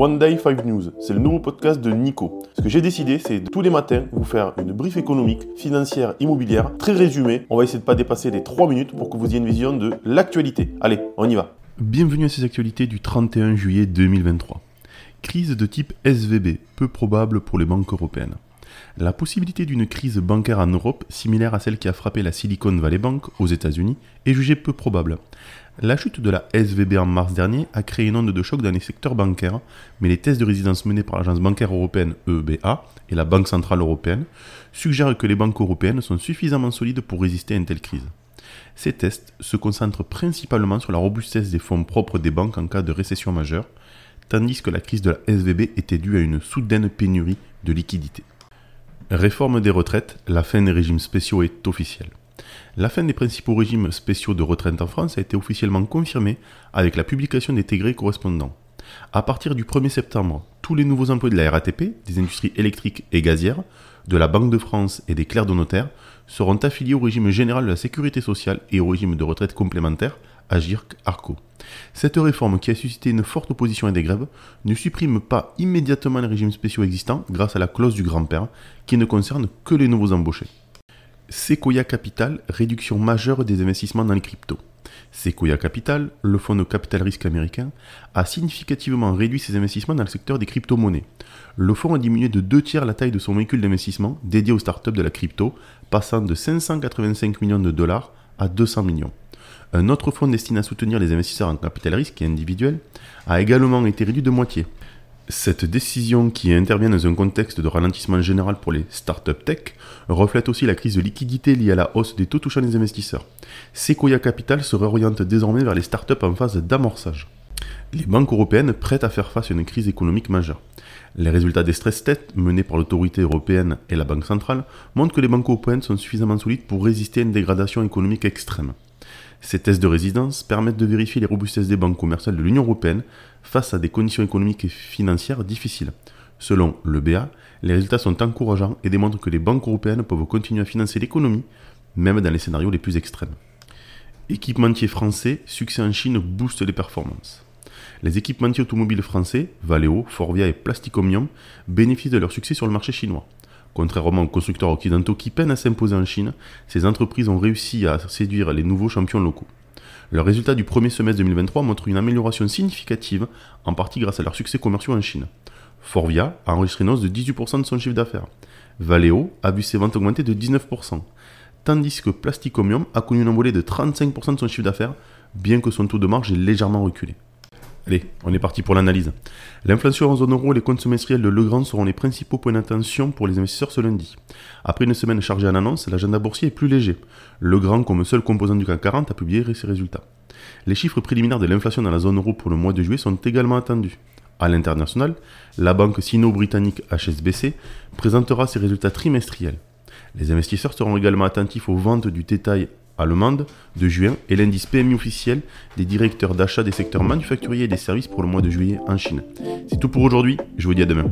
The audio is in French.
One Day 5 News, c'est le nouveau podcast de Nico. Ce que j'ai décidé, c'est tous les matins vous faire une brief économique, financière, immobilière, très résumée. On va essayer de ne pas dépasser les 3 minutes pour que vous ayez une vision de l'actualité. Allez, on y va. Bienvenue à ces actualités du 31 juillet 2023. Crise de type SVB, peu probable pour les banques européennes. La possibilité d'une crise bancaire en Europe, similaire à celle qui a frappé la Silicon Valley Bank aux États-Unis, est jugée peu probable. La chute de la SVB en mars dernier a créé une onde de choc dans les secteurs bancaires, mais les tests de résidence menés par l'agence bancaire européenne EBA et la Banque centrale européenne suggèrent que les banques européennes sont suffisamment solides pour résister à une telle crise. Ces tests se concentrent principalement sur la robustesse des fonds propres des banques en cas de récession majeure, tandis que la crise de la SVB était due à une soudaine pénurie de liquidités. Réforme des retraites, la fin des régimes spéciaux est officielle. La fin des principaux régimes spéciaux de retraite en France a été officiellement confirmée avec la publication des tégrés correspondants. À partir du 1er septembre, tous les nouveaux emplois de la RATP, des industries électriques et gazières, de la Banque de France et des clercs de notaire seront affiliés au régime général de la sécurité sociale et au régime de retraite complémentaire, AGIRC-ARCO. Cette réforme, qui a suscité une forte opposition et des grèves, ne supprime pas immédiatement les régimes spéciaux existants grâce à la clause du grand-père, qui ne concerne que les nouveaux embauchés. Sequoia Capital, réduction majeure des investissements dans les cryptos. Sequoia Capital, le fonds de capital risque américain, a significativement réduit ses investissements dans le secteur des crypto-monnaies. Le fonds a diminué de deux tiers la taille de son véhicule d'investissement dédié aux startups de la crypto, passant de 585 millions de dollars à 200 millions. Un autre fonds destiné à soutenir les investisseurs en capital risque et individuel a également été réduit de moitié. Cette décision, qui intervient dans un contexte de ralentissement général pour les startups tech, reflète aussi la crise de liquidité liée à la hausse des taux touchant les investisseurs. Sequoia Capital se réoriente désormais vers les startups en phase d'amorçage. Les banques européennes prêtent à faire face à une crise économique majeure. Les résultats des stress tests menés par l'autorité européenne et la Banque centrale montrent que les banques européennes sont suffisamment solides pour résister à une dégradation économique extrême. Ces tests de résidence permettent de vérifier les robustesses des banques commerciales de l'Union européenne face à des conditions économiques et financières difficiles. Selon l'EBA, les résultats sont encourageants et démontrent que les banques européennes peuvent continuer à financer l'économie, même dans les scénarios les plus extrêmes. Équipementiers français, succès en Chine booste les performances. Les équipementiers automobiles français, Valeo, Forvia et Plasticomium, bénéficient de leur succès sur le marché chinois. Contrairement aux constructeurs occidentaux qui peinent à s'imposer en Chine, ces entreprises ont réussi à séduire les nouveaux champions locaux. Leurs résultats du premier semestre 2023 montrent une amélioration significative, en partie grâce à leurs succès commerciaux en Chine. Forvia a enregistré une hausse de 18% de son chiffre d'affaires. Valeo a vu ses ventes augmenter de 19%, tandis que Plasticomium a connu une envolée de 35% de son chiffre d'affaires, bien que son taux de marge ait légèrement reculé. Allez, on est parti pour l'analyse. L'inflation en zone euro et les comptes semestriels de Legrand seront les principaux points d'attention pour les investisseurs ce lundi. Après une semaine chargée en annonces, l'agenda boursier est plus léger. Legrand, comme seul composant du CAC 40, a publié ses résultats. Les chiffres préliminaires de l'inflation dans la zone euro pour le mois de juillet sont également attendus. À l'international, la banque sino-britannique HSBC présentera ses résultats trimestriels. Les investisseurs seront également attentifs aux ventes du détail allemande de juin et l'indice PMI officiel des directeurs d'achat des secteurs manufacturiers et des services pour le mois de juillet en Chine. C'est tout pour aujourd'hui, je vous dis à demain.